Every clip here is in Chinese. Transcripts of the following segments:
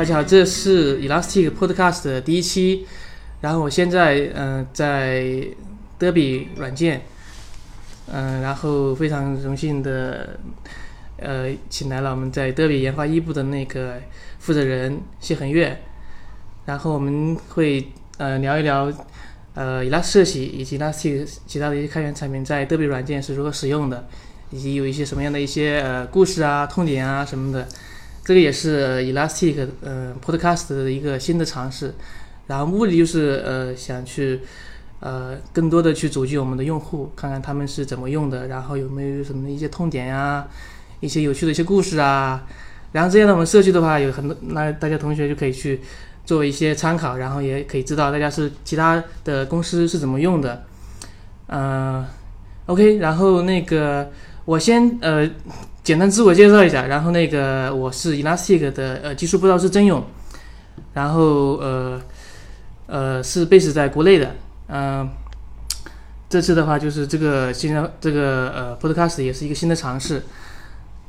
大家好，这是 Elastic Podcast 的第一期。然后我现在嗯、在德比软件，嗯、然后非常荣幸的呃请来了我们在德比研发一部的那个负责人谢恒月，然后我们会呃聊一聊呃 Elastic 设计以及 Elastic 其他的一些开源产品在德比软件是如何使用的，以及有一些什么样的一些呃故事啊、痛点啊什么的。这个也是 Elastic 呃 Podcast 的一个新的尝试，然后目的就是呃想去呃更多的去组织我们的用户，看看他们是怎么用的，然后有没有什么一些痛点呀、一些有趣的一些故事啊，然后这样呢我们设计的话有很多，那大家同学就可以去做一些参考，然后也可以知道大家是其他的公司是怎么用的，嗯、OK，然后那个我先呃简单自我介绍一下，然后那个我是 Elastic 的呃技术不知道是曾勇，然后呃呃是 base 在国内的，嗯、这次的话就是这个新的这个呃 podcast 也是一个新的尝试，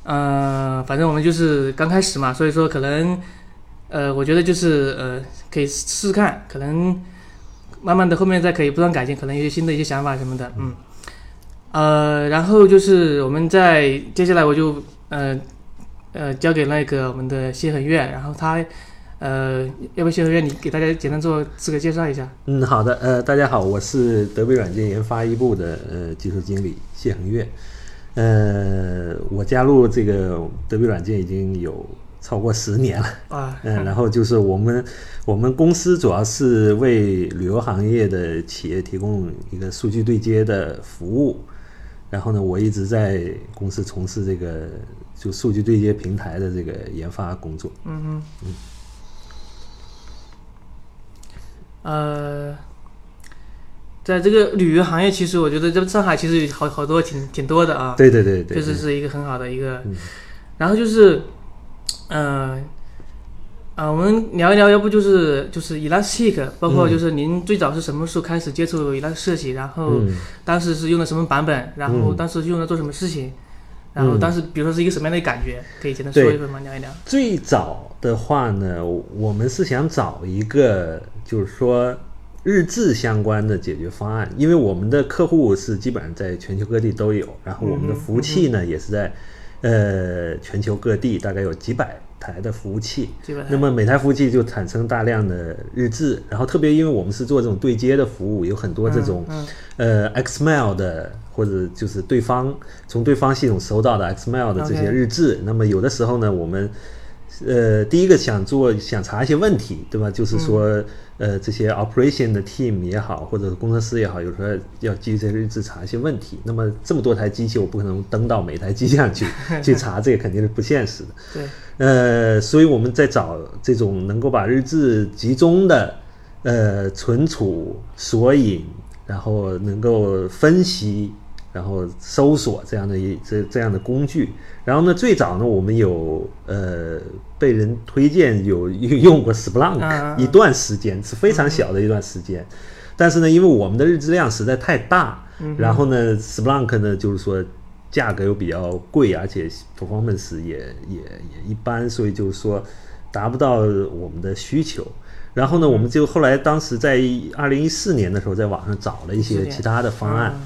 呃反正我们就是刚开始嘛，所以说可能呃我觉得就是呃可以试试看，可能慢慢的后面再可以不断改进，可能有些新的一些想法什么的，嗯。呃，然后就是我们在接下来我就呃呃交给那个我们的谢恒月，然后他呃要不谢恒月你给大家简单做自我介绍一下？嗯，好的，呃，大家好，我是德比软件研发一部的呃技术经理谢恒月，呃，我加入这个德比软件已经有超过十年了，啊，嗯，然后就是我们我们公司主要是为旅游行业的企业提供一个数据对接的服务，然后呢，我一直在公司从事这个就数据对接平台的这个研发工作。嗯哼，呃，在这个旅游行业，其实我觉得这上海其实有好好多挺挺多的啊，对对对对，确实是一个很好的一个嗯，然后就是，嗯、啊，我们聊一聊，要不就是就是 Elastic，包括就是您最早是什么时候开始接触 Elastic 设计，然后嗯当时是用的什么版本，然后嗯当时用来做什么事情，然后嗯当时比如说是一个什么样的感觉，可以简单说一说吗？聊一聊。最早的话呢，我们是想找一个就是说日志相关的解决方案，因为我们的客户是基本上在全球各地都有，然后我们的服务器呢也是在呃全球各地，大概有几百台的服务器。那么每台服务器就产生大量的日志，然后特别因为我们是做这种对接的服务，有很多这种、嗯呃 XMail 的或者就是对方从对方系统收到的 XMail 的这些日志。那么有的时候呢，我们呃第一个想做想查一些问题，对吧？就是说、呃这些 operation 的 team 也好，或者是工程师也好，有时候要基于这些日志查一些问题。那么这么多台机器，我不可能登到每台机上去 去查，这个肯定是不现实的。对，呃，所以我们在找这种能够把日志集中的呃存储、索引，然后能够分析，然后搜索这样的一这这样的工具。然后呢，最早呢，我们有呃被人推荐有 用过 Splunk 一段时间，是非常小的一段时间。但是呢，因为我们的日志量实在太大，然后呢，Splunk 呢就是说价格又比较贵，而且 performance 也也也一般，所以就是说达不到我们的需求。然后呢，我们就后来当时在二零一四年的时候，在网上找了一些其他的方案，嗯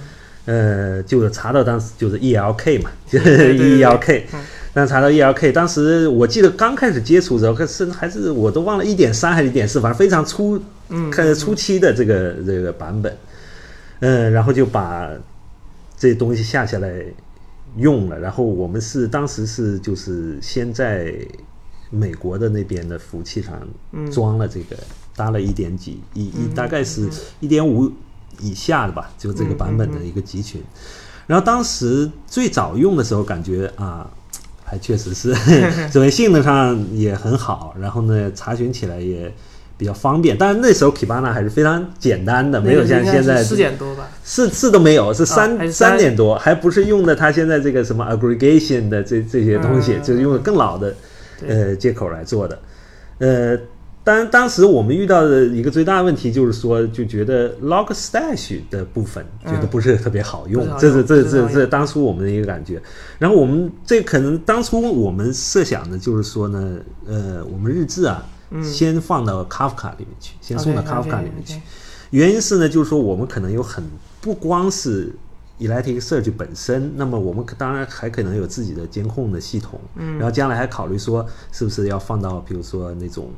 呃，就查到当时就是 ELK 嘛，就是对对。对 ELK 嗯。那查到 ELK，当时我记得刚开始接触的时候，可是还是我都忘了一点三还是一点四，反正非常初，嗯看初期的这个这个版本，嗯，然后就把这东西下下来用了。然后我们是当时是就是先在美国的那边的服务器上嗯。装了这个，搭了一点几一一大概是一点五以下的吧，就这个版本的一个集群。然后当时最早用的时候，感觉啊，还确实是，所谓性能上也很好，然后呢，查询起来也比较方便。但是那时候 Kibana 还是非常简单的，没有像现在四点多吧。四四都没有，是啊三、三三点多，还不是用的它现在这个什么 aggregation 的这这些东西，嗯就是用的更老的呃接口来做的。呃，当当时我们遇到的一个最大的问题就是说，就觉得 log stash 的部分觉得不是特别好用，这是这这这当初我们的一个感觉。然后我们这可能当初我们设想的就是说呢，呃，我们日志啊，先放到 Kafka 里面去，先送到 OK，OK，Kafka 里面去。原因是呢，就是说我们可能有很不光是 Elasticsearch 本身，那么我们可当然还可能有自己的监控的系统，嗯，然后将来还考虑说是不是要放到比如说那种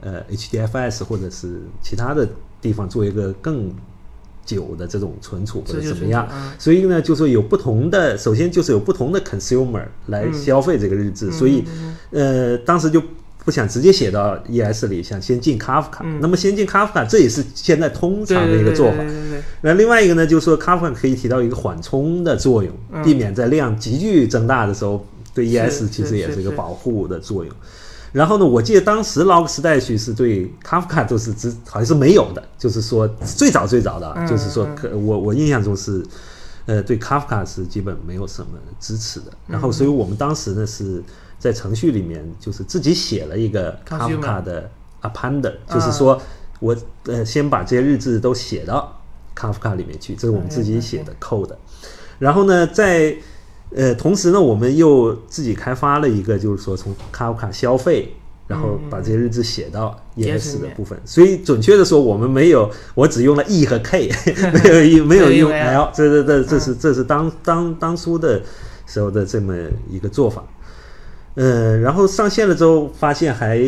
呃 HDFS 或者是其他的地方做一个更久的这种存储或者怎么样所以呢，就说有不同的，首先就是有不同的 consumer 来消费这个日志，所以呃，当时就不想直接写到 ES 里，想先进 Kafka。那么先进 Kafka，这也是现在通常的一个做法。那另外一个呢，就是说 Kafka 可以起到一个缓冲的作用，嗯避免在量急剧增大的时候，对 ES 其实也是一个保护的作用。然后呢，我记得当时 Logstash 是对 Kafka 都是只好像是没有的，就是说最早最早的就是说可我我印象中是，呃，对 Kafka 是基本没有什么支持的。然嗯后，所以我们当时呢是在程序里面就是自己写了一个 Kafka 的 appender，就是说我呃先把这些日志都写到 Kafka 里面去，这是我们自己写的 code。然后呢，在呃同时呢，我们又自己开发了一个，就是说从 Kafka 消费。然后把这些日志写到 ES ES 的部分，所以准确的说，我们没有，我只用了 E 和 K，没有 E 没有用没有用 L，这这这这是这是当当当初的时候的这么一个做法。呃，然后上线了之后，发现还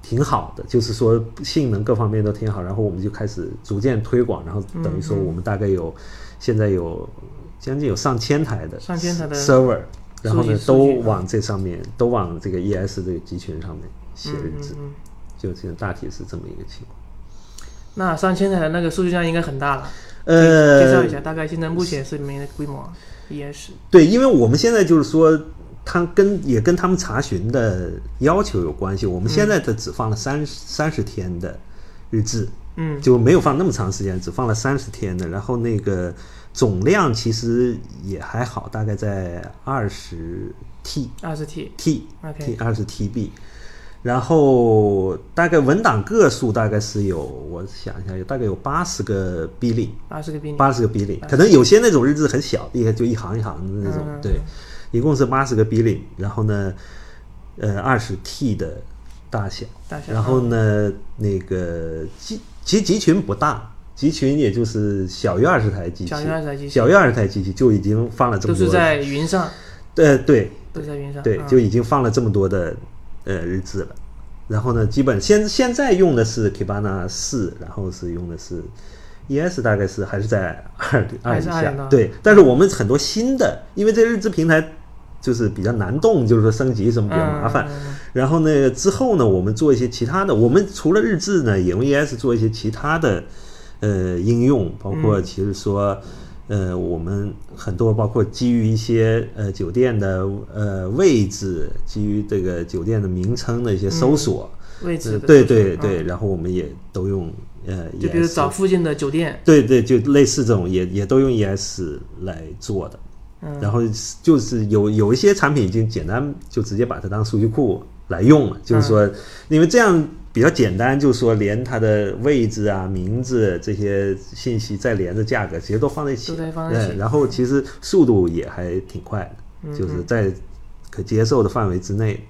挺好的，就是说性能各方面都挺好。然后我们就开始逐渐推广，然后等于说我们大概有现在有将近有上千台的上千台的 server，然后呢都往这上面都往这个 ES 这个集群上面写日志，嗯嗯就现在大体是这么一个情况。那上千台的那个数据量应该很大了。呃，介绍一下，大概现在目前是没的规模，ES。对，因为我们现在就是说，它跟也跟他们查询的要求有关系。我们现在的只放了三三十天的日志，嗯，就没有放那么长时间，只放了三十天的。然后那个总量其实也还好，大概在二十 T 二十 T。T OK 二十 TB。然后大概文档个数大概是有，我想一下，有大概有八十个 B 例，八十个 B 八十个 B 例，可能有些那种日志很小，一个就一行一行的那种，嗯对，一共是八十个 B 例，然后呢，呃，二十 T 的大小，大小然后呢，那个集其实集群不大，集群也就是小于二十台机器，小于20台机器小于二十台机器就已经放了这么多，都是在云上，呃，对都是在云上。对，嗯就已经放了这么多的呃日志了。然后呢，基本现现在用的是 Kibana 四，然后是用的是 ES，大概是还是在二二以下。对，但是我们很多新的，因为这日志平台就是比较难动，就是说升级什么比较麻烦。然后呢，之后呢，我们做一些其他的，我们除了日志呢，也用 ES 做一些其他的呃应用，包括其实说。呃，我们很多包括基于一些呃酒店的呃位置，基于这个酒店的名称的一些搜索，位置呃对对对，然后我们也都用呃就比如找附近的酒店，对对，就类似这种也也都用 ES 来做的。嗯。然后就是有有一些产品已经简单就直接把它当数据库来用了，就是嗯说，因为这样比较简单，就是说连它的位置啊、名字这些信息再连着价格，其实都放在一起，对然后其实速度也还挺快就是在可接受的范围之内。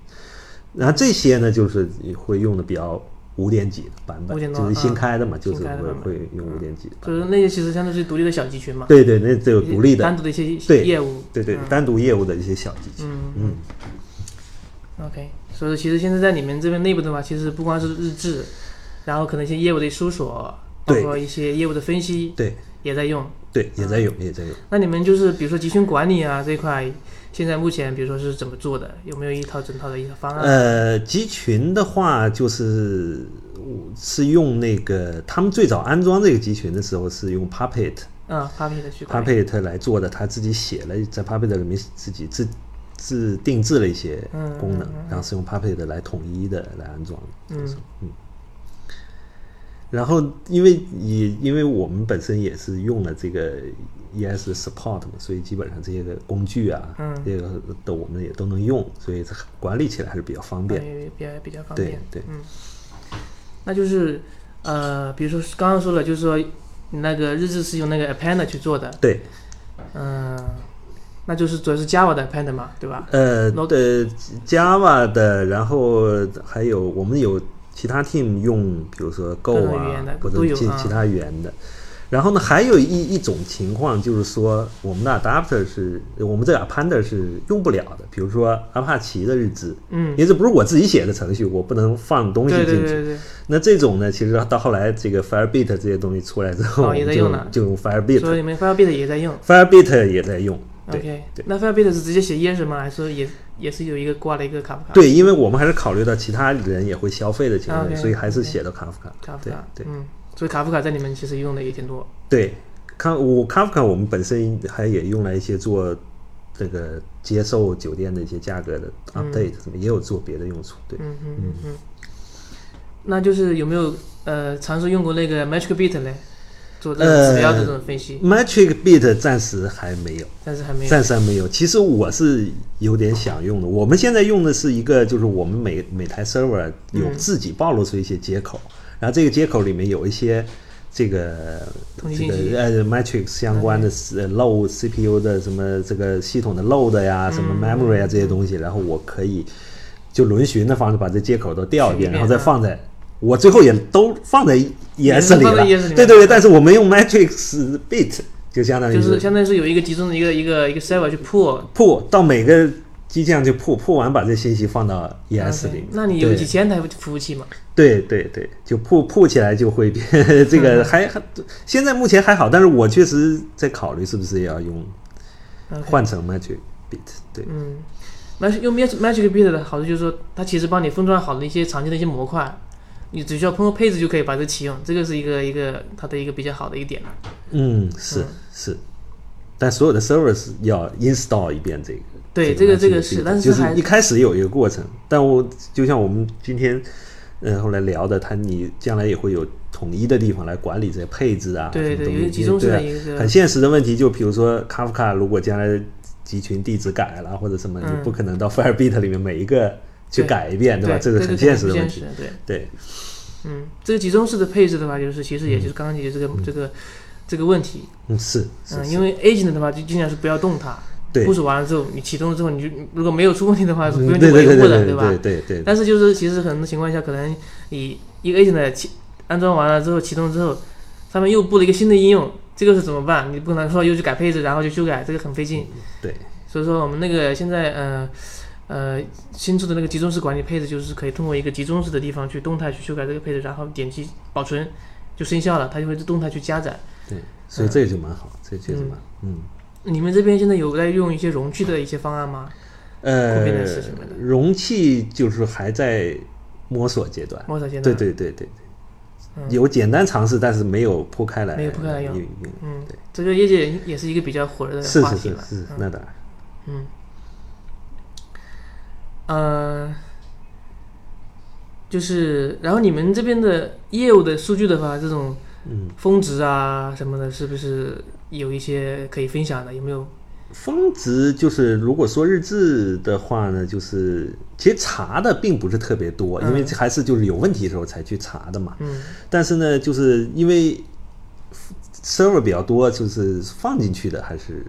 然后这些呢，就是会用的比较五点几的版本，5. 多就是新嗯开的嘛，就是会会用五点几的。就是那些其实相当于是独立的小集群嘛，对对，那只有独立的，单独的一些对业务。对对，嗯单独业务的一些小集群。嗯嗯，OK，所以说其实现在在你们这边内部的话，其实不光是日志，然后可能一些业务的搜索，包括一些业务的分析对也在用。对，也在用，也在用。那你们就是比如说集群管理啊这一块，现在目前比如说是怎么做的？有没有一套整套的一个方案？呃，集群的话，就是是用那个他们最早安装这个集群的时候是用 Puppet 嗯，Puppet 去 Puppet 来做的，他自己写了在 Puppet 里面自己自自定制了一些嗯功能嗯嗯，然后是用 Puppet 来统一的来安装的。嗯然后，因为也因为我们本身也是用了这个 ES support 嘛，所以基本上这些个工具啊，嗯这个的我们也都能用，所以这管理起来还是比较方便。对，比较比较方便。对嗯，那就是呃，比如说刚刚说了，就是说你那个日志是用那个 append 去做的，对，嗯，那就是主要是 Java 的 append 嘛，对吧？呃的 Java 的，然后还有我们有其他 team 用比如说 Go 啊，或者其其他语言的。然后呢，还有一一种情况就是说，我们的 adapter 是我们这个 appender 是用不了的，比如说阿帕奇的日志，嗯因为这不是我自己写的程序，我不能放东西进去。对对对那这种呢，其实到后来这个 Firebit 这些东西出来之后，哦我们就也在用了就用对，所 Firebit，Firebit 也在用 Firebit 也在用。也在用。对 OK，对那 Firebit 是直接写 yes 吗？还是说也也是有一个挂了一个卡夫卡？对，因为我们还是考虑到其他人也会消费的情况所以还是写到卡夫卡。对卡夫卡，对嗯，所以卡夫卡在你们其实用的也挺多。对，卡我卡夫卡我们本身还也用来一些做这个接受酒店的一些价格的 update，什么也有做别的用处。对，嗯嗯嗯嗯。那就是有没有呃尝试用过那个 Metric Beat 嘞，做那个指标的这种分析？Metric Beat 暂时还没有。暂时还没有。暂时还没有。其实我是有点想用的。我们现在用的是一个，就是我们每每台 server 有自己暴露出一些接口，然后这个接口里面有一些这个这个呃 matrix 相关的呃 load CPU 的什么这个系统的 load 呀，什么嗯 memory 啊这些东西，然后我可以就轮循的方式把这接口都调一遍，然后再啊放在。我最后也都放在 ES 里了对对对，啊但是我们用 matrix bit 就相当于就是相当于是有一个集中的一个一个一个 server 去 pull。破到每个机架就破，破完把这信息放到 ES 里面。那你有几千台服务器嘛？对对对，就破破起来就会变这嗯个还还现在目前还好，但是我确实在考虑是不是也要用换成 Matrix Bit。对，嗯，Magic 用 Magic Magic Beat 的好处就是说，它其实帮你封装好的一些常见的一些模块，你只需要通过配置就可以把这启用，这个是一个一个它的一个比较好的一点了。嗯，是是，但所有的 servers 要 install 一遍这个。对这个这个是就但是就是一开始有一个过程，但我就像我们今天。嗯，后来聊的，它你将来也会有统一的地方来管理这些配置啊，对对对啊一个很现实的问题，就比如说 Kafka 如果将来集群地址改了或者什么，嗯你不可能到 Firebeat 里面每一个去改一遍，对吧？对这个很现实的问题。对，对，嗯，这个集中式的配置的话，就是其实也就是刚刚解决这个、这个这个问题。嗯，是是嗯，因为 agent 的话，就尽量是不要动它。对部署完了之后，你启动了之后，你就如果没有出问题的话，是不嗯用去对对对对维护的，吧？对对对，但是就是其实很多情况下，可能你一个 agent 启安装完了之后启动之后，上面又布了一个新的应用，这个是怎么办？你不可能说又去改配置，然后就修改，这个很费劲。对，所以说我们那个现在呃呃新出的那个集中式管理配置，就是可以通过一个集中式的地方去动态去修改这个配置，然后点击保存就生效了，它就会动态去加载。对，所以这个就蛮好，这确实蛮嗯。你们这边现在有在用一些容器的一些方案吗？呃容器就是还在摸索阶段。摸索阶段。对对对对有简单尝试，但是没有铺开来，没有铺开来用嗯对，这个业界也是一个比较火热的是话题了。是是是嗯，那当然。嗯，呃，就是，然后你们这边的业务的数据的话，这种嗯，峰值啊什么的，是不是有一些可以分享的？有没有？峰值就是如果说日志的话呢，就是其实查的并不是特别多，因为嗯还是就是有问题的时候才去查的嘛。嗯但是呢，就是因为 server 比较多，就是放进去的还是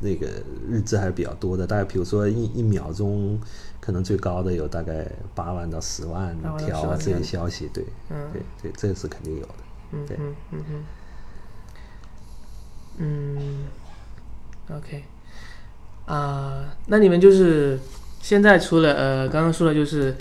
那个日志还是比较多的。大概比如说一一秒钟，可能最高的有大概八万到十万8万到10条啊这些消息，对嗯对对，这是肯定有的。对嗯嗯嗯嗯嗯，OK 啊、那你们就是现在除了呃刚刚说的就是。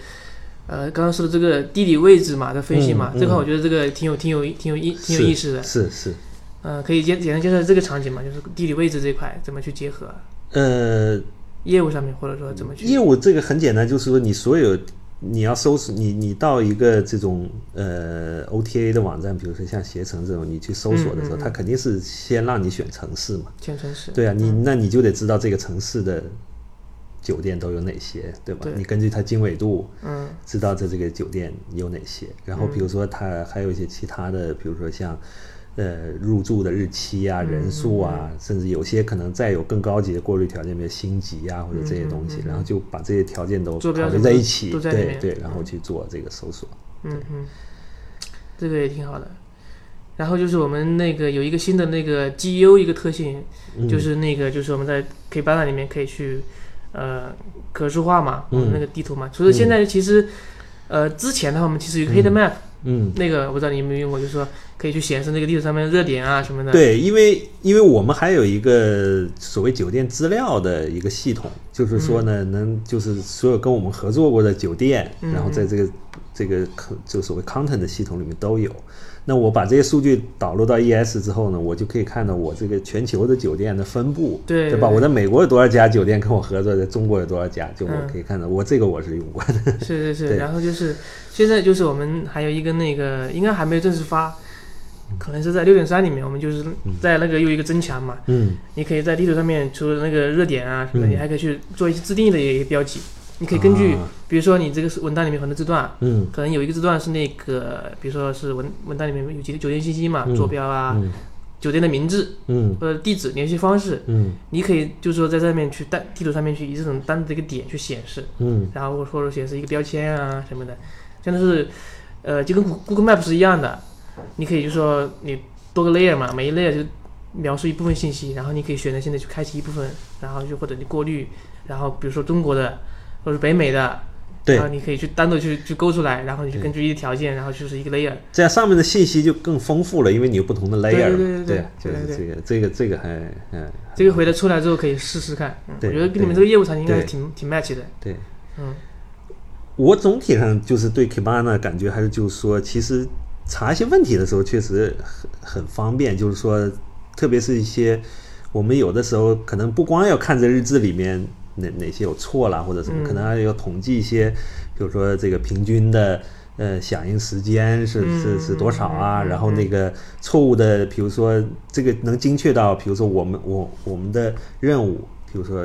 呃，刚刚说的这个地理位置嘛的分析嘛，嗯嗯这块我觉得这个挺有、挺有、挺有意、挺有意思的。是是。呃，可以简简单介绍这个场景嘛，就是地理位置这一块怎么去结合呃，业务上面，或者说怎么去业务这个很简单，就是说你所有你要搜索你你到一个这种呃 OTA 的网站，比如说像携程这种，你去搜索的时候，嗯嗯嗯它肯定是先让你选城市嘛。选城市？对啊，你那你就得知道这个城市的酒店都有哪些，对吧？对你根据它经纬度，嗯知道这这个酒店有哪些。然后比如说它还有一些其他的，比如说像呃入住的日期啊、人数啊，甚至有些可能再有更高级的过滤条件，比如星级啊或者这些东西，然后就把这些条件都考虑在一起，对对，然后去做这个搜索。嗯嗯，这个也挺好的。然后就是我们那个有一个新的那个 GU 一个特性，嗯。就是那个就是我们在 Kibana 里面可以去呃可视化嘛，嗯。那个地图嘛。除了现在其实呃，之前的话我们其实有个 Heat Map，、嗯，那个我不知道你有没有用过，就是说可以去显示那个地图上面的热点啊什么的。，对，因为因为我们还有一个所谓酒店资料的一个系统，就是说呢，能就是所有跟我们合作过的酒店，嗯然后在这个这个就所谓 content 的系统里面都有。那我把这些数据导入到 ES 之后呢，我就可以看到我这个全球的酒店的分布，对吧？我在美国有多少家酒店跟我合作，在中国有多少家，就我嗯可以看到。我这个我是用过的。是是是。然后就是现在就是我们还有一个那个应该还没有正式发，可能是在六点三里面，我们就是在那个又一个增强嘛，嗯你可以在地图上面除了那个热点啊什么的，嗯你还可以去做一些自定义的一个标记。你可以根据，啊。比如说你这个是文档里面很多字段，嗯。可能有一个字段是那个，比如说是文文档里面有几个酒店信息嘛，嗯。坐标啊，嗯。酒店的名字嗯。或者地址、联系方式，嗯。你可以就是说在上面去单地图上面去以这种单独的一个点去显示，嗯。然后或者显示一个标签啊什么的，真的是，呃，就跟 Google Map 是一样的，你可以就说你多个 layer 嘛，每一 layer 就描述一部分信息，然后你可以选择现在去开启一部分，然后就或者你过滤，然后比如说中国的或者北美的，对。然后你可以去单独去去勾出来，然后你就根据一些条件，然后就是一个 layer，这样上面的信息就更丰富了，因为你有不同的 layer 嘛。对对对对。就是对这个这个这个还嗯。这个回来出来之后可以试试看，嗯，我觉得跟你们这个业务场景应该是挺挺 match 的，对。嗯。我总体上就是对 Kibana 感觉还是就是说，其实查一些问题的时候确实很很方便，就是说，特别是一些我们有的时候可能不光要看这日志里面哪哪些有错啦或者什么，嗯可能还要统计一些，比如说这个平均的。呃，响应时间是是是多少啊？然后那个错误的，比如说这个能精确到，比如说我们我我们的任务，比如说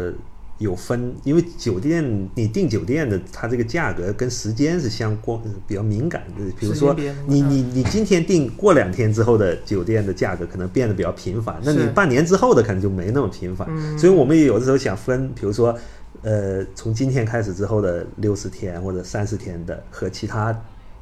有分，因为酒店你订酒店的，它这个价格跟时间是相关，比较敏感的。比如说你你你今天订，过两天之后的酒店的价格可能变得比较频繁，那你半年之后的可能就没那么频繁。嗯所以我们也有的时候想分，比如说。呃，从今天开始之后的六十天或者三十天的和其他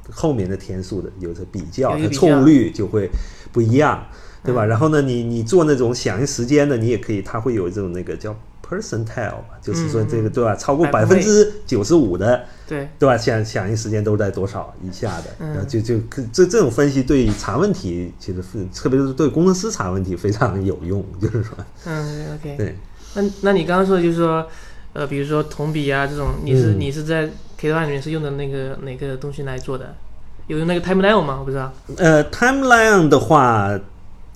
后面的天数的有着比较，它有一个比较错误率就会不一样，对嗯吧？然后呢，你你做那种响应时间的，你也可以，它会有这种那个叫 percentile 嘛，就是说这个对吧？超过百百分分之九十五的，对，对吧？响响应时间都在多少以下的，嗯然后就就这这种分析对查问题其实是，特别是对工程师查问题非常有用，就是说，嗯，OK，对，那那你刚刚说的就是说，呃，比如说同比啊这种，你是、嗯你是在 K 段里面是用的那个哪个东西来做的？有用那个 timeline 吗？我不知道。呃，timeline 的话，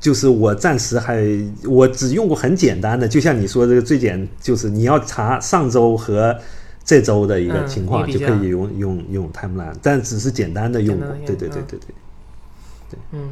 就是我暂时还我只用过很简单的，就像你说这个最简，就是你要查上周和这周的一个嗯情况，就可以用用用 timeline，但只是简单的用过对用嗯对对对对，嗯，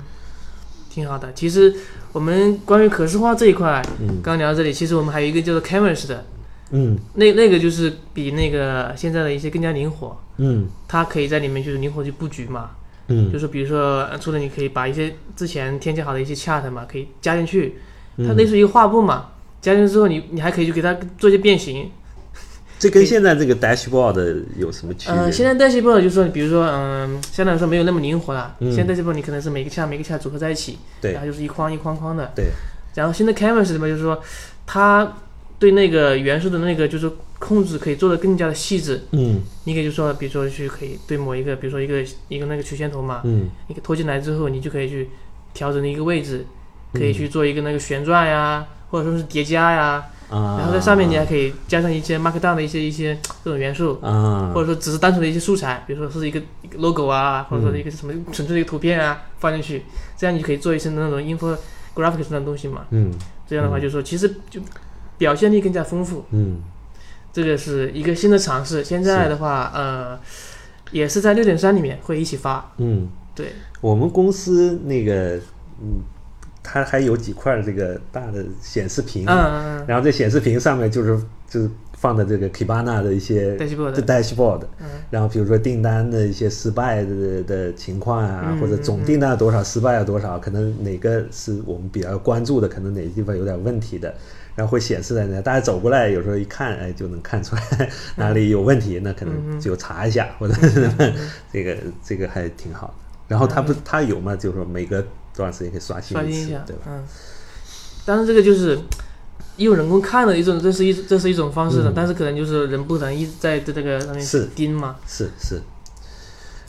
挺好的。其实我们关于可视化这一块，刚聊到这里，其实我们还有一个叫做 Canvas 的，嗯。那那个就是比那个现在的一些更加灵活，嗯。它可以在里面就是灵活去布局嘛。就嗯是比如说，呃除了你可以把一些之前添加好的一些 chart 嘛，可以加进去，它嗯类似于一个画布嘛。加进去之后，你你还可以去给它做一些变形，这跟现在这个 dashboard 有什么区别？呃，现在 dashboard 就是说，比如说，嗯、相对来说没有那么灵活了。嗯现在 dashboard 你可能是每个 chart 每个 chart 组合在一起，对然后就是一框一框框的。对，然后现在 canvas 里面就是说，它对那个元素的那个就是控制可以做得更加的细致。嗯你可以就说，比如说去可以对某一个，比如说一个一个那个曲线图嘛，嗯你给拖进来之后，你就可以去调整一个位置，可嗯以去做一个那个旋转呀，或者说是叠加呀。啊，然后在上面你还可以加上一些 markdown 的一些一些这种元素。啊，或者说只是单纯的一些素材，比如说是一个一个 logo 啊，或者说一个什么纯粹的一个图片啊放进去，这样你可以做一些那种 infographics 那种东西嘛。嗯这样的话就是说其实就表现力更加丰富，嗯这个是一个新的尝试。现在的话，呃，也是在六点三里面会一起发。嗯。对，我们公司那个，嗯，它还有几块这个大的显示屏，嗯嗯然后这显示屏上面就是就是放的这个 Kibana 的一些 dashboard dashboard，嗯然后比如说订单的一些失败的的情况啊，嗯或者总订单有多少，失败了多少，可能哪个是我们比较关注的，可能哪个地方有点问题的。然后会显示在那，大家走过来，有时候一看，哎，就能看出来哪里有问题，那可嗯能就查一下，或者 这个这个还挺好的。然后它不，它有嘛，就是说每隔多长时间可以刷新一次对吧？嗯。但是这个就是用人工看的一种，这是一这是一种方式的，嗯但是可能就是人不能一直在这个上面是盯嘛。是是，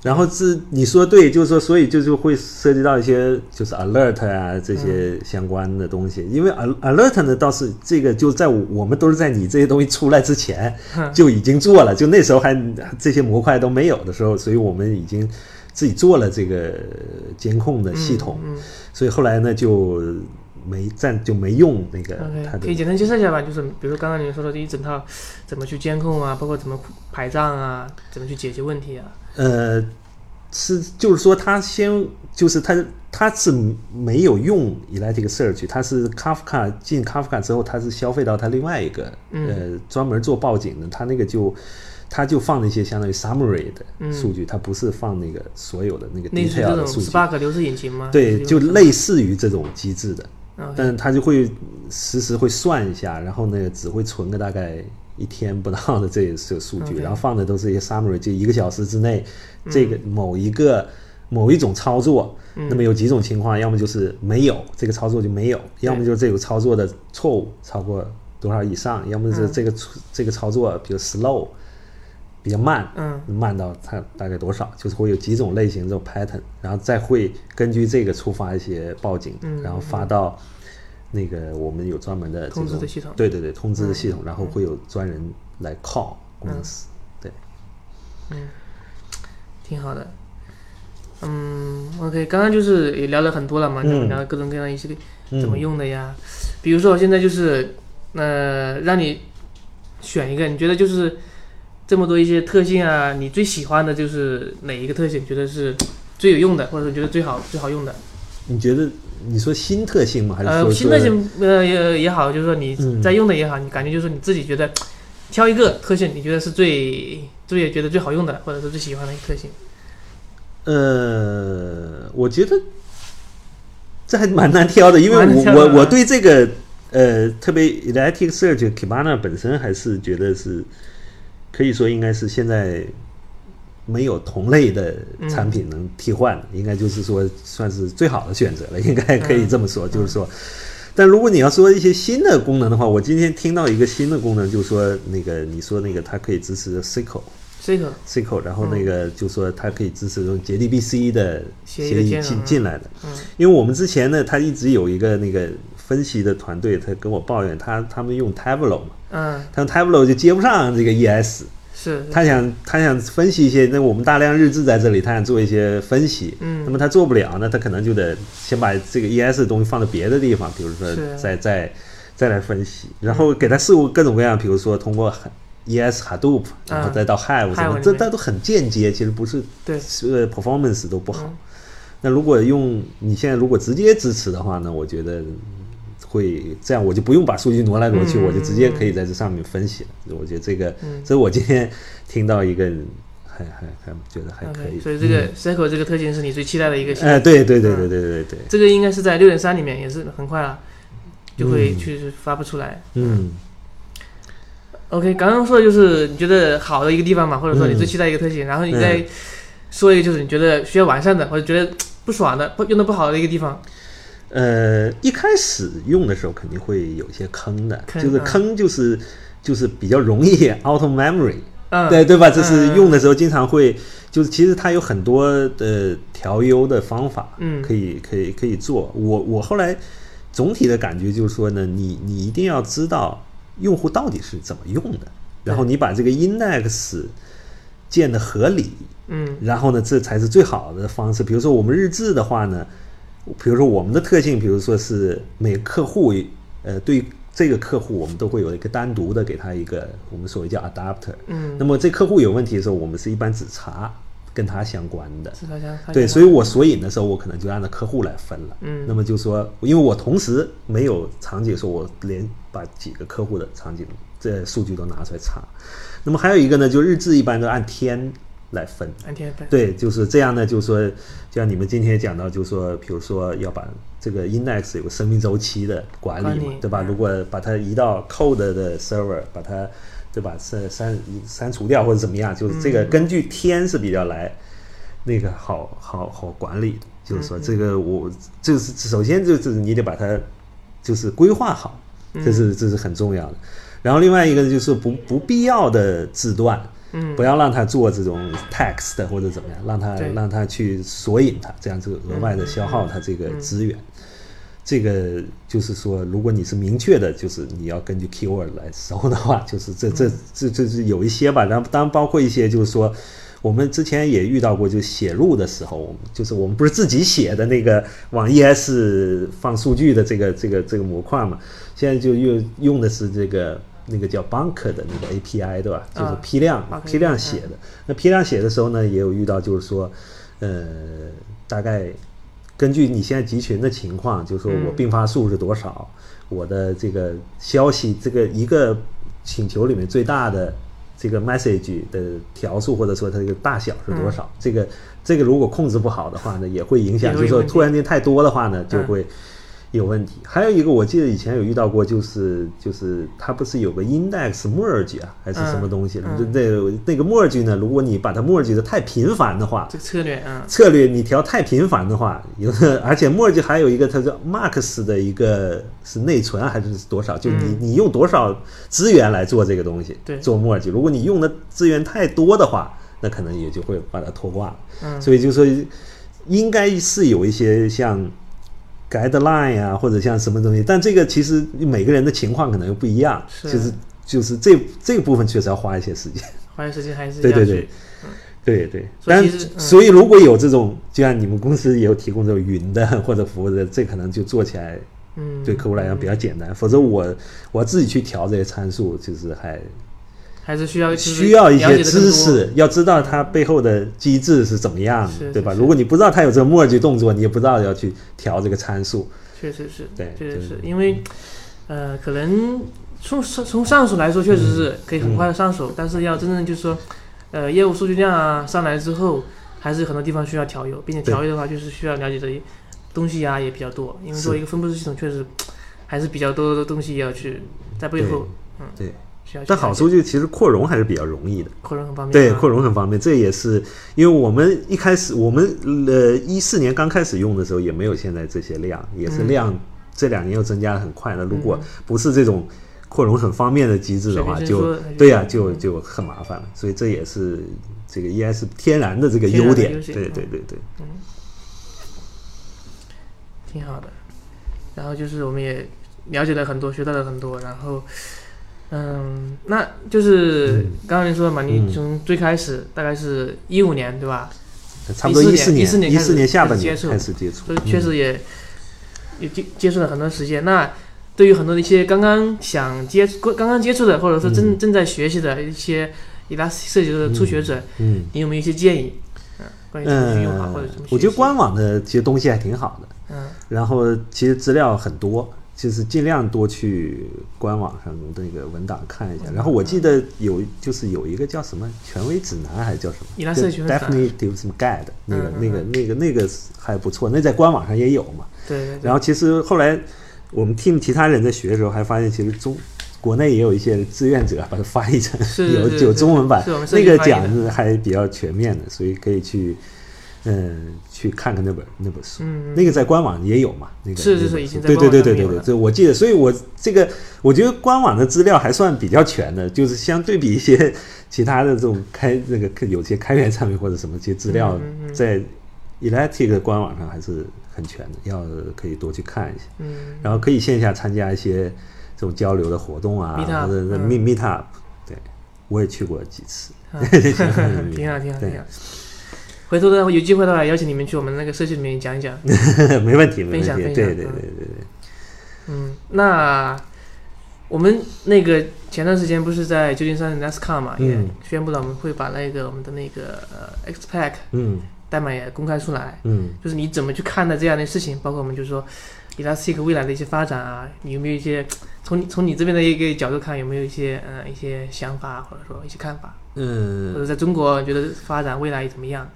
然后是你说对，就是说，所以就是会涉及到一些就是 alert 啊这些相关的东西，因为 al alert 呢倒是这个就在我们都是在你这些东西出来之前就已经做了，就那时候还这些模块都没有的时候，所以我们已经自己做了这个监控的系统，所以后来呢就。没暂就没用那个，可以简单介绍一下吧？就是比如说刚刚你们说的这一整套怎么去监控啊，包括怎么排账啊，怎么去解决问题啊？呃，是就是说他先就是他他是没有用 Elasticsearch，他是 Kafka 进 Kafka 之后，他是消费到他另外一个呃专门做报警的，他那个就他就放那些相当于 summary 的数据，他不是放那个所有的那个 detail 的数据。Spark 流式引擎吗？对，就类似于这种机制的。但是它就会实时会算一下，然后呢只会存个大概一天不到的这这个数据，然后放的都是一些 summary，就一个小时之内这个某一个某一种操作，那么有几种情况，要么就是没有这个操作就没有，要么就是这个操作的错误超过多少以上，要么是这个这个操作比如 slow。比较慢，嗯，慢到它大概多少？就是会有几种类型这种 pattern，然后再会根据这个触发一些报警，然后发到那个我们有专门的通知的系统，对对对，通知的系统，然后会有专人来 call 公司，对，嗯，挺好的，嗯，OK，刚刚就是也聊了很多了嘛，聊了各种各样一些怎么用的呀，比如说现在就是呃让你选一个，你觉得就是。这么多一些特性啊，你最喜欢的就是哪一个特性？觉得是最有用的，或者说觉得最好最好用的？你觉得你说新特性吗？还是说新特性呃也也好，就是说你在用的也好，你感觉就是你自己觉得挑一个特性，你觉得是最最觉得最好用的，或者是最喜欢的一个特性？呃，我觉得这还蛮难挑的，因为我我我对这个呃特别 Elasticsearch Kibana 本身还是觉得是。可以说应该是现在没有同类的产品能替换，应该就是说算是最好的选择了，应该可以这么说。就是说，但如果你要说一些新的功能的话，我今天听到一个新的功能，就是说那个你说那个它可以支持 SQL，SQL，SQL，然后那个就说它可以支持用 JDBC 的协议进进来的。嗯，因为我们之前呢，他一直有一个那个分析的团队，他跟我抱怨他他们用 Tableau 嘛。嗯，他 Tableau 就接不上这个 ES，是他想他想分析一些，那我们大量日志在这里，他想做一些分析，嗯，那么他做不了，那他可能就得先把这个 ES 的东西放到别的地方，比如说再再再来分析，然后给他试过各种各样，比如说通过 ES Hadoop，然后再到 Hive 什么，这这都很间接，其实不是对，呃，performance 都不好。那如果用你现在如果直接支持的话呢，我觉得。会这样，我就不用把数据挪来挪去，我就直接可以在这上面分析了。我觉得这个，这是我今天听到一个，很很很觉得还可以。所以这个 Cycle 这个特性是你最期待的一个。哎，对对对对对对对。这个应该是在六点三里面，也是很快了，就会去发布出来。嗯。OK，刚刚说的就是你觉得好的一个地方嘛，或者说你最期待一个特性，然后你再说一个就是你觉得需要完善的，或者觉得不爽的、不用的不好的一个地方。呃，一开始用的时候肯定会有一些坑的，就是坑就是就是比较容易 out of memory，对对吧？就是用的时候经常会，就是其实它有很多的调优的方法，嗯，可以可以可以做。我我后来总体的感觉就是说呢，你你一定要知道用户到底是怎么用的，然后你把这个 index 建的合理，嗯，然后呢，这才是最好的方式。比如说我们日志的话呢。比如说我们的特性，比如说是每个客户，呃，对这个客户，我们都会有一个单独的给他一个我们所谓叫 adapter。嗯。那么这客户有问题的时候，我们是一般只查跟他相关的。是他相对，所以我索引的时候，我可能就按照客户来分了。嗯。那么就说，因为我同时没有场景，说我连把几个客户的场景这数据都拿出来查。那么还有一个呢，就日志一般都按天。来分，对，就是这样呢。就是说，就像你们今天讲到，就是说，比如说要把这个 index 有个生命周期的管理嘛，对吧？如果把它移到 code 的 server，把它，对吧？删删删除掉或者怎么样，就是这个根据天是比较来那个好好好管理的。就是说，这个我就是首先就是你得把它就是规划好，这是这是很重要的。然后另外一个就是不不必要的字段。嗯。不要让他做这种 text 或者怎么样，让他让他去索引他，这样这个额外的消耗他这个资源。这个就是说，如果你是明确的，就是你要根据 keyword 来搜的话，就是这这这这是有一些吧，然后当然包括一些就是说。我们之前也遇到过，就写入的时候，我们就是我们不是自己写的那个往 ES 放数据的这个这个这个模块嘛，现在就用用的是这个那个叫 Bunker 的那个 API，对吧？就是啊批量、Bunker 批量写的。那批量写的时候呢，也有遇到，就是说，呃，大概根据你现在集群的情况，就是说我嗯并发数是多少，我的这个消息这个一个请求里面最大的这个 message 的条数或者说它这个大小是多少，这个这个如果控制不好的话呢，也会影响，就是说突然间太多的话呢，就嗯会。有问题，还有一个我记得以前有遇到过，就是就是它不是有个 index merge 啊，还是什么东西？嗯那那那个 merge 呢？如果你把它 merge 的太频繁的话，这个策略啊，策略你调太频繁的话，有的而且 merge 还有一个它叫 max 的一个是内存啊还是多少？就你、嗯你用多少资源来做这个东西，对做 merge。如果你用的资源太多的话，那可能也就会把它拖挂了。嗯所以就说应该是有一些像 guideline 啊，或者像什么东西，但这个其实每个人的情况可能又不一样，是就是就是这这个部分确实要花一些时间。花些时间还是对对对对对，但所以如果有这种，就像你们公司也有提供这种云的或者服务的，这可能就做起来嗯对客户来讲比较简单。否则我我自己去调这些参数，就是还还是需要就是需要一些知识，要知道它背后的机制是怎么样的，对吧？如果你不知道它有这个 merge 动作，你也不知道要去调这个参数。确实是，对确实是。因为，呃，可能从从从上手来说，确实嗯是可以很快的上手，但是要真正就是说，呃，业务数据量啊上来之后，还是有很多地方需要调优，并且调优的话，就是需要了解的东西啊也比较多，因为作为一个分布式系统，确实还是比较多的东西要去在背后，嗯，对，但好处就其实扩容还是比较容易的。扩容很方便，对，啊扩容很方便，这也是因为我们一开始我们呃一四年刚开始用的时候也没有现在这些量，也是嗯量这两年又增加的很快那。如果不是这种扩容很方便的机制的话，就对呀、嗯就就很麻烦了。所以这也是这个 ES 天然的这个优点。对嗯对对对，挺好的。然后就是我们也了解了很多，学到了很多。然后，嗯，那就是刚刚您说的嘛，你嗯从最开始大概是一五年对吧？差不多14四年14年一四年下半年开始接触所以，确嗯实也也接接触了很多时间。那对于很多的一些刚刚想接触刚刚接触的，或者说正、嗯正在学习的一些 Elastic 设计的初学者，嗯。你有没有一些建议？嗯，关于怎么去用法，或者什么？我觉得官网的其实东西还挺好的，嗯然后其实资料很多，就是尽量多去官网上的那个文档看一下。然后我记得有就是有一个叫什么权威指南还是叫什么伊拉斯的权威 Definitive 什么 Guide，那个那个那个那个还不错，那在官网上也有嘛。对。然后其实后来我们 team 其他人在学的时候，还发现其实中国内也有一些志愿者把它翻译成有有中文版那个讲的还比较全面的，所以可以去嗯去看看那本那本书。嗯那个在官网也有嘛？那个是是是已经在对对对对对对，这我记得，所以我这个我觉得官网的资料还算比较全的，就是相对比一些 其他的这种开那个有些开源产品或者什么这些资料嗯嗯嗯在 Elastic 的官网上还是很全的，要可以多去看一下。嗯，然后可以线下参加一些这种交流的活动啊，Meetup，或者 meet meet up，对我也去过几次，啊挺好挺好挺好。回头的话有机会的话，邀请你们去我们那个社区里面讲一讲。没问题，没问题，分享分享对对对嗯。对对，嗯，那我们那个前段时间不是在旧金山的 NASCAR 嘛，也嗯。宣布了我们会把那个我们的那个呃 XPack 嗯。代码也公开出来。嗯。就是你怎么去看待这样的事情，包括我们就是说 Elastic 未来的一些发展啊，你有没有一些从你从你这边的一个角度看，有没有一些呃一些想法或者说一些看法，嗯或嗯，者在中国觉得发展未来怎么样？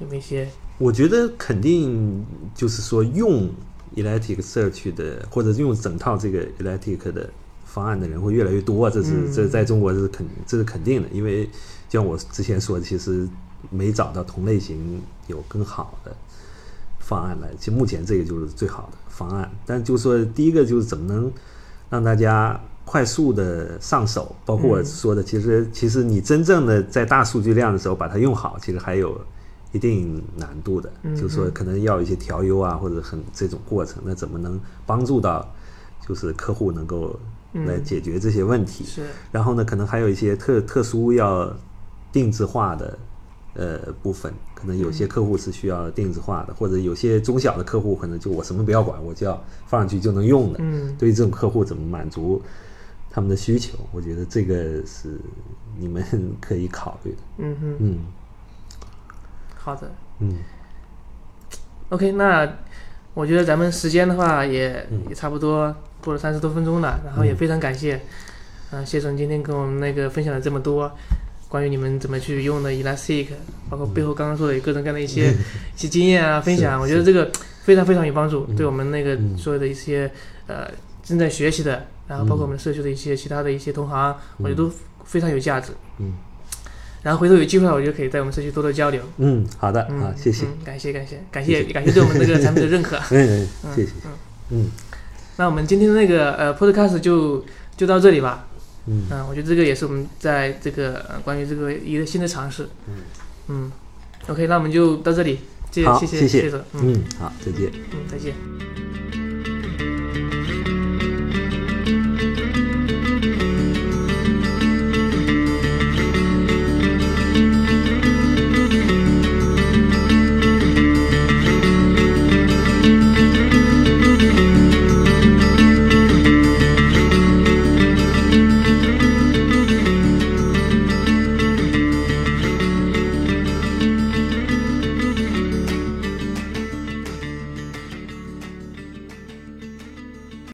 有没有一些我觉得肯定就是说用 Elastic Search 的，或者用整套这个 Elastic 的方案的人会越来越多，这是嗯这在中国这是肯这是肯定的，因为就像我之前说的，其实没找到同类型有更好的方案来，其实目前这个就是最好的方案。但就是说，第一个就是怎么能让大家快速的上手，包括我说的，其实其实你真正的在大数据量的时候把它用好，其实还有一定难度的，就是说可能要有一些调优啊，或者很这种过程，那怎么能帮助到就是客户能够来解决这些问题？是，然后呢，可能还有一些特特殊要定制化的呃部分，可能有些客户是需要定制化的，或者有些中小的客户可能就我什么不要管，我就要放上去就能用的。嗯对于这种客户怎么满足他们的需求？我觉得这个是你们 可以考虑的。嗯哼，嗯好的。嗯。OK，那我觉得咱们时间的话也、嗯。也差不多过了三十多分钟了，然后也非常感谢，嗯、谢总今天跟我们那个分享了这么多关于你们怎么去用的 Elastic，包括背后刚刚说的有各种各样的一些、一些经验啊分享，我觉得这个非常非常有帮助，嗯。对我们那个嗯。所有的一些呃正在学习的，然后包括我们社区的一些其他的一些同行，我觉得都非常有价值。嗯然后回头有机会，我就可以在我们社区多多交流。嗯，好的嗯，啊，谢谢。嗯，感谢感谢感谢感谢对我们这个产品的认可。嗯，谢谢。嗯那我们今天的那个呃 podcast 就就到这里吧。嗯嗯，我觉得这个也是我们在这个呃关于这个一个新的尝试。嗯嗯，OK，那我们就到这里，谢好，谢谢谢谢谢嗯，好，再见。嗯，再见。